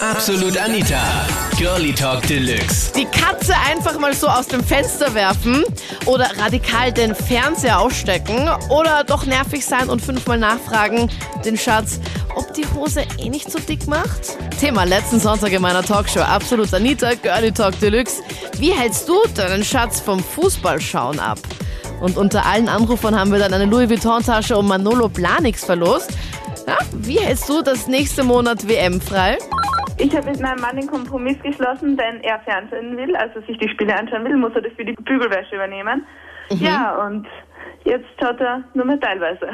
Absolut Anita. Girlie Talk Deluxe. Die Katze einfach mal so aus dem Fenster werfen oder radikal den Fernseher ausstecken oder doch nervig sein und fünfmal nachfragen, den Schatz, ob die Hose eh nicht so dick macht? Thema letzten Sonntag in meiner Talkshow. Absolut Anita, Girlie Talk Deluxe. Wie hältst du deinen Schatz vom Fußballschauen ab? Und unter allen Anrufern haben wir dann eine Louis Vuitton-Tasche um Manolo Planix verlost. Ja, wie hältst du das nächste Monat WM frei? Ich habe mit meinem Mann den Kompromiss geschlossen, wenn er Fernsehen will, also sich die Spiele anschauen will, muss er das für die Bügelwäsche übernehmen. Ja, und jetzt schaut er nur mehr teilweise.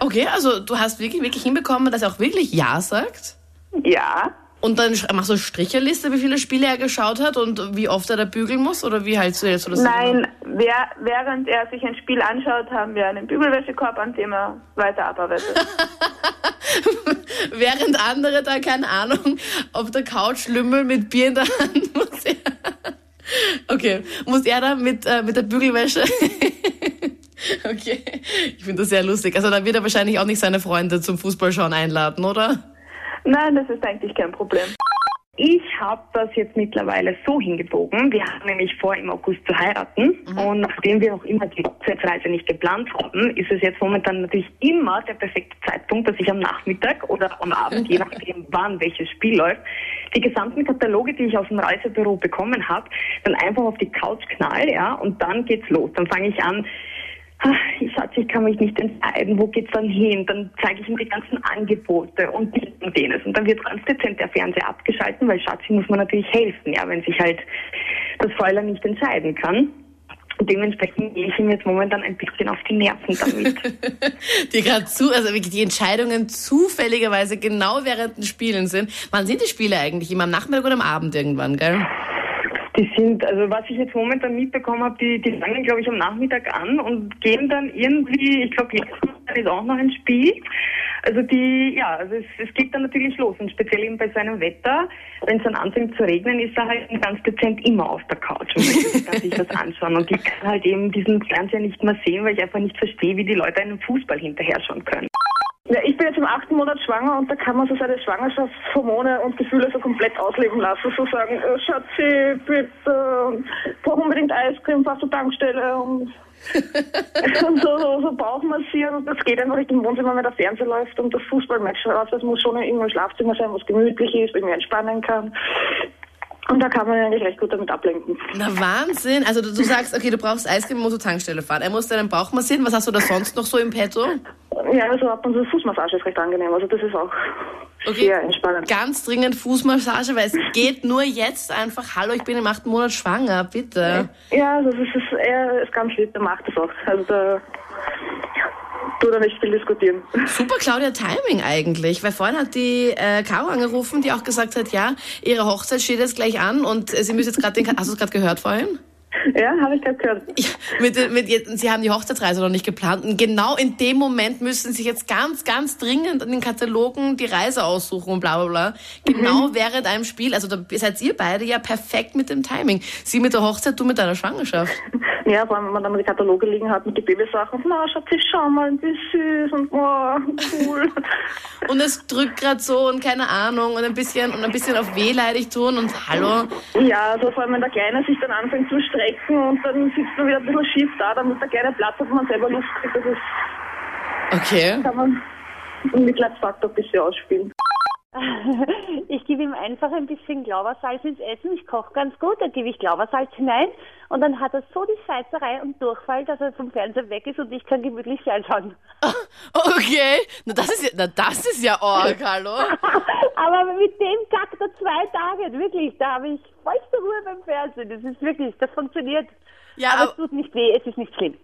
Okay, also du hast wirklich, wirklich hinbekommen, dass er auch wirklich Ja sagt? Ja, Und dann machst du eine Stricherliste, wie viele Spiele er geschaut hat und wie oft er da bügeln muss? Oder wie hältst du jetzt so das? nein, wer, während er sich ein Spiel anschaut, haben wir einen Bügelwäschekorb, an dem er weiter abarbeitet. Während andere da, keine Ahnung, auf der Couch lümmeln mit Bier in der Hand, muss er. Okay, muss er da mit, äh, mit der Bügelwäsche. Okay, ich finde das sehr lustig. Also da wird er wahrscheinlich auch nicht seine Freunde zum Fußballschauen einladen, oder? Nein, das ist eigentlich kein Problem. Ich habe das jetzt mittlerweile so hingebogen. Wir haben nämlich vor, im August zu heiraten. Und nachdem wir noch immer die Hochzeitsreise nicht geplant haben, ist es jetzt momentan natürlich immer der perfekte Zeitpunkt, dass ich am Nachmittag oder am Abend, je nachdem wann welches Spiel läuft, die gesamten Kataloge, die ich aus dem Reisebüro bekommen habe, dann einfach auf die Couch knall, ja, und dann geht's los. Dann fange ich an, Ich Schatz, ich kann mich nicht entscheiden, wo geht's dann hin? Dann zeige ich ihm die ganzen Angebote und dies und jenes. Und dann wird ganz dezent der Fernseher abgeschalten, weil Schatzi muss man natürlich helfen, ja, wenn sich halt das Fräulein nicht entscheiden kann. Und dementsprechend gehe ich ihm jetzt momentan ein bisschen auf die Nerven damit. Die gerade zu, also wirklich die Entscheidungen zufälligerweise genau während den Spielen sind. Wann sind die Spiele eigentlich? Immer am Nachmittag oder am Abend irgendwann, gell? Die sind, also was ich jetzt momentan mitbekommen habe, die, die fangen, glaube ich, am Nachmittag an und gehen dann irgendwie, ich glaube, jetzt ist auch noch ein Spiel. Also die, ja, also es, es geht dann natürlich los. Und speziell eben bei seinem Wetter, wenn es dann anfängt zu regnen, ist er halt ganz dezent immer auf der Couch und kann sich das anschauen. Und ich kann halt eben diesen Fernseher nicht mehr sehen, weil ich einfach nicht verstehe, wie die Leute einen Fußball hinterher schauen können. Ja, ich bin jetzt im achten Monat schwanger und da kann man so seine Schwangerschaftshormone und Gefühle so komplett ausleben lassen. So sagen, äh, Schatzi, bitte, brauch unbedingt Eiscreme, fahr zur Tankstelle und, und so, so, so Bauch massieren. Und das geht einfach nicht im Wohnzimmer, wenn der Fernseher läuft und das Fußballmatch raus. Das muss schon in irgendeinem Schlafzimmer sein, was gemütlich ist, irgendwie entspannen kann. Und da kann man eigentlich recht gut damit ablenken. Na Wahnsinn. Also du, du sagst, okay, du brauchst Eiscreme, musst zur Tankstelle fahren. Er muss deinen Bauch massieren. Was hast du da sonst noch so im Petto? Ja, also ab und zu Fußmassage ist recht angenehm. Also das ist auch Okay. sehr entspannend. Ganz dringend Fußmassage, weil es geht nur jetzt einfach, hallo, ich bin im achten Monat schwanger, bitte. Ja, also das ist, er ist ganz lieb, der macht das auch. Also da tut er nicht viel diskutieren. Super Claudia Timing eigentlich, weil vorhin hat die äh, Caro angerufen, die auch gesagt hat, ja, ihre Hochzeit steht jetzt gleich an und äh, sie müssen jetzt gerade den, hast du es gerade gehört vorhin? Ja, habe ich gerade gehört. Ja, mit, mit, sie haben die Hochzeitsreise noch nicht geplant und genau in dem Moment müssen sie jetzt ganz, ganz dringend an den Katalogen die Reise aussuchen und bla bla bla. Genau während einem Spiel, also da seid ihr beide ja perfekt mit dem Timing. Sie mit der Hochzeit, du mit deiner Schwangerschaft. Ja, vor allem, wenn man dann mal die Kataloge liegen hat mit den Babysachen. Na, Schatzi, schau mal, wie süß und oh, cool. Und es drückt gerade so und keine Ahnung und ein bisschen und ein bisschen auf wehleidig tun und hallo. ja, also vor allem, wenn der Kleine sich dann anfängt zu strecken und dann sitzt man wieder ein bisschen schief da, damit der Kleine Platz hat man selber Luft kriegt. Das ist, Okay. kann man im Mitleidsfaktor ein bisschen ausspielen. Ich gebe ihm einfach ein bisschen Glaubersalz ins Essen. Ich koche ganz gut, dann gebe ich Glaubersalz hinein und dann hat er so die Scheißerei und Durchfall, dass er vom Fernseher weg ist und ich kann gemütlich fernschauen. Okay. Na das ist ja, na, das ist ja arg, hallo. Aber mit dem gackt er zwei Tage, wirklich. Da habe ich vollste Ruhe beim Fernsehen. Das ist wirklich, das funktioniert. Ja, aber aber- es tut nicht weh, es ist nicht schlimm.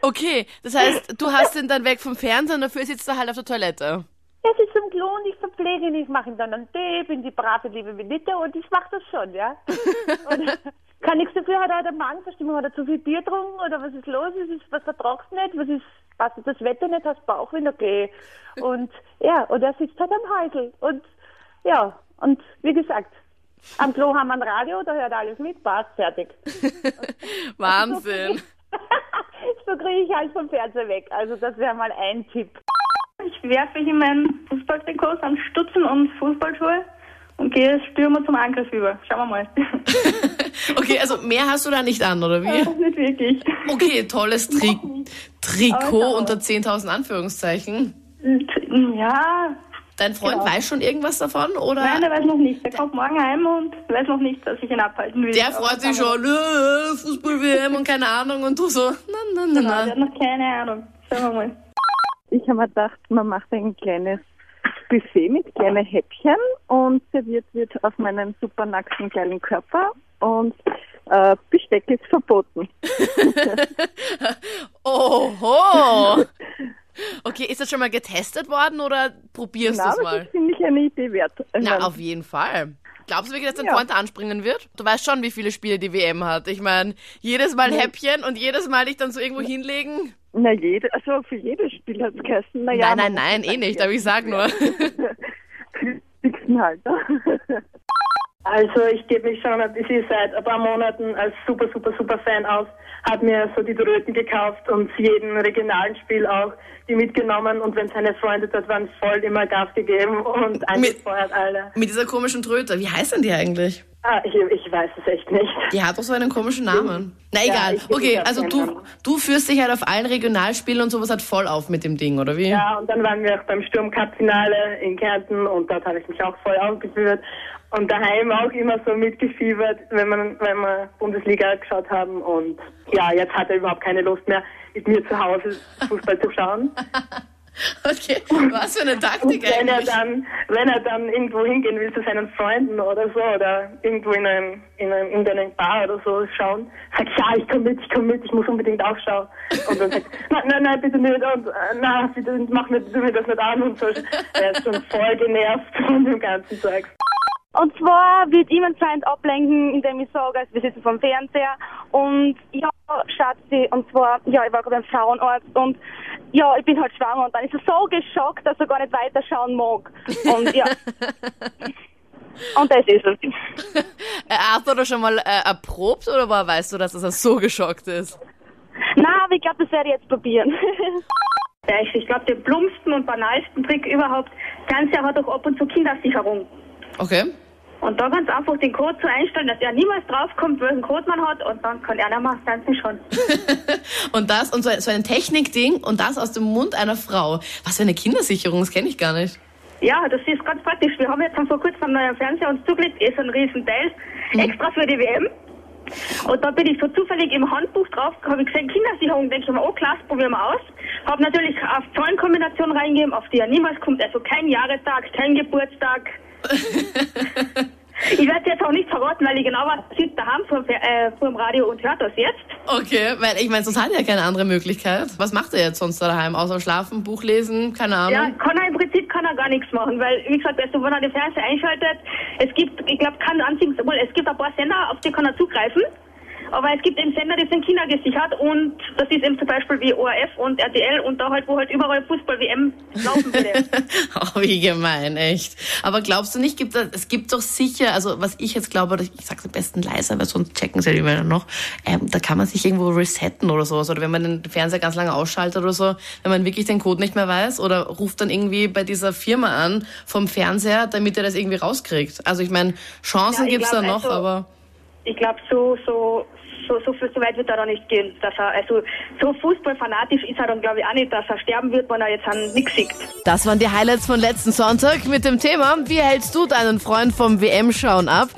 Okay, das heißt, du hast ihn dann weg vom Fernsehen, dafür sitzt er halt auf der Toilette. Er sitzt am Klo und ich verpflege ihn. Ich mache ihm dann einen Tee, bin die brave liebe Benita und ich mache das schon, ja. Und kann nichts dafür, hat er eine Magenverstimmung, hat er zu viel Bier getrunken oder was ist los? Ist, es- was vertragst du nicht? Was ist, passt das Wetter nicht? Hast Bauchwind? Okay. Und ja, und er sitzt halt am Häusl. Und ja, und wie gesagt, am Klo haben wir ein Radio, da hört alles mit, passt, fertig. Wahnsinn. so kriege ich halt vom Fernseher weg. Also das wäre mal ein Tipp. Ich werfe ihm mein Fußballtrikot an Stutzen und Fußballschuhe und gehe stürmer zum Angriff über. Schauen wir mal. Okay, also mehr hast du da nicht an, oder wie? Nicht wirklich. Okay, tolles Tri Trikot unter 10.000 Anführungszeichen. Ja, Dein Freund Genau. weiß schon irgendwas davon, oder? nein, der weiß noch nicht. Der kommt morgen heim und weiß noch nicht, dass ich ihn abhalten will. Der freut sich schon, äh, Fußball-WM und keine Ahnung und du so, na, na, na, Genau, der na. hat noch keine Ahnung. Schauen wir mal. Ich habe mir gedacht, man macht ein kleines Buffet mit kleinen Häppchen und serviert wird auf meinen super nackten kleinen Körper und äh, Besteck ist verboten. Oho! Okay, ist das schon mal getestet worden oder probierst du es mal? das finde ich eine Idee wert. Na, auf jeden Fall. Glaubst du wirklich, dass dein Ja. Freund da anspringen wird? Du weißt schon, wie viele Spiele die WM hat. Ich meine, jedes Mal Häppchen und jedes Mal dich dann so irgendwo hinlegen. Na, jede, also für jedes Spiel hat es geheißen. Na, ja, nein, nein, nein, eh nicht, aber ich sag nur. Halt. ne? Also ich gebe mich schon ein bisschen seit ein paar Monaten als super, super, super Fan aus. Hab mir so die Tröten gekauft und zu jedem regionalen Spiel auch die mitgenommen und wenn seine Freunde dort waren, voll immer Gas gegeben und angefeuert alle. Mit dieser komischen Tröte. Wie heißt denn die eigentlich? Ah, ich, ich weiß es echt nicht. Die hat doch so einen komischen Namen. Na egal. ich okay, also du, du führst dich halt auf allen Regionalspielen und sowas halt voll auf mit dem Ding, oder wie? Ja, und dann waren wir auch beim Sturmcup-Finale in Kärnten und dort habe ich mich auch voll aufgeführt. Und daheim auch immer so mitgefiebert, wenn man, wenn wir Bundesliga geschaut haben. Und ja, jetzt hat er überhaupt keine Lust mehr, mit mir zu Hause Fußball zu schauen. Okay, was für eine Taktik Und wenn er eigentlich. dann, wenn er dann irgendwo hingehen will zu seinen Freunden oder so oder irgendwo in einem, in einem, in einem Bar oder so schauen, sagt ja, ich komme mit, ich komme mit, ich muss unbedingt aufschauen. Und dann sagt, nein, nein, nein, bitte nicht und äh, na, bitte mach mir, tu mir das nicht an und so. Er ist schon voll genervt von dem ganzen Zeug. Und zwar wird ihm anscheinend ablenken, indem ich sage, also wir sitzen vom Fernseher und ja, Schatzi, und zwar, ja, ich war gerade beim Frauenarzt und ja, ich bin halt schwanger und dann ist er so geschockt, dass er gar nicht weiterschauen mag. Und ja. und das ist es. Äh, Hast du da schon mal äh, erprobt oder woher weißt du, dass er so geschockt ist? Na, aber ich glaube, das werde ich jetzt probieren. Ja, ich, ich glaube, den plumpsten und banalsten Trick überhaupt, ganz Jahr hat auch ab und zu Kindersicherung. Okay. Und da ganz einfach den Code so einstellen, dass er niemals draufkommt, welchen Code man hat und dann kann er dann mal tanzen schon. Und das und so, so ein Technikding und das aus dem Mund einer Frau. Was für eine Kindersicherung, das kenne ich gar nicht. Ja, das ist ganz praktisch. Wir haben jetzt vor kurzem einen neuen Fernseher uns zugelegt, ist ein riesen Teil, extra für die WM. Und da bin ich so zufällig im Handbuch drauf, habe ich gesehen, Kindersicherung, denke ich mir, oh klasse, probieren wir aus. Habe natürlich auf Zahlenkombinationen reingegeben, auf die er niemals kommt, also kein Jahrestag, kein Geburtstag. ich werde jetzt auch nicht verraten, weil ich genau er sitzt daheim vor, äh, vor dem Radio und hört das jetzt. Okay, weil ich meine, sonst hat er ja keine andere Möglichkeit. Was macht er jetzt sonst da daheim? Außer schlafen, Buch lesen, keine Ahnung. Ja, kann er im Prinzip kann er gar nichts machen, weil, wie gesagt, also, wenn er den Fernseher einschaltet, es gibt, ich glaube, einzigen, wohl, es gibt ein paar Sender, auf die kann er zugreifen, aber es gibt eben Sender, die sind kindergesichert und das ist eben zum Beispiel wie ORF und RTL und da halt, wo halt überall Fußball-WM laufen würde. Oh, wie gemein, echt. Aber glaubst du nicht, gibt es, es gibt doch sicher, also was ich jetzt glaube, ich sag's am besten leiser, weil sonst checken sie die Männer noch, ähm, da kann man sich irgendwo resetten oder sowas. Oder wenn man den Fernseher ganz lange ausschaltet oder so, wenn man wirklich den Code nicht mehr weiß oder ruft dann irgendwie bei dieser Firma an vom Fernseher, damit er das irgendwie rauskriegt. Also ich meine, Chancen Ja, ich gibt's glaub, da noch, also- aber Ich glaube, so, so, so, so, so weit wird er da nicht gehen. Dass er, also, so fußballfanatisch ist er dann, glaube ich, auch nicht, dass er sterben wird, wenn er jetzt an nichts sieht. Das waren die Highlights von letzten Sonntag mit dem Thema, wie hältst du deinen Freund vom WM-Schauen ab?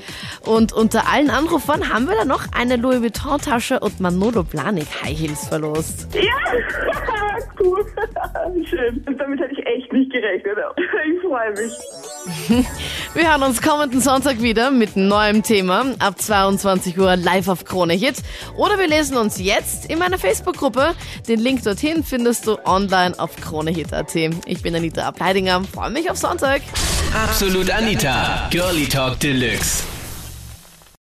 Und unter allen Anrufern haben wir dann noch eine Louis Vuitton-Tasche und Manolo Blahnik High Heels verlost. Ja, cool. Schön. Damit hätte ich echt nicht gerechnet. Ich freue mich. Wir hören uns kommenden Sonntag wieder mit neuem Thema ab 22 Uhr live auf Krone Hit. Oder wir lesen uns jetzt in meiner Facebook-Gruppe. Den Link dorthin findest du online auf kronehit.at. Ich bin Anita Ableidinger, freue mich auf Sonntag. Absolut Anita, Girlie Talk Deluxe.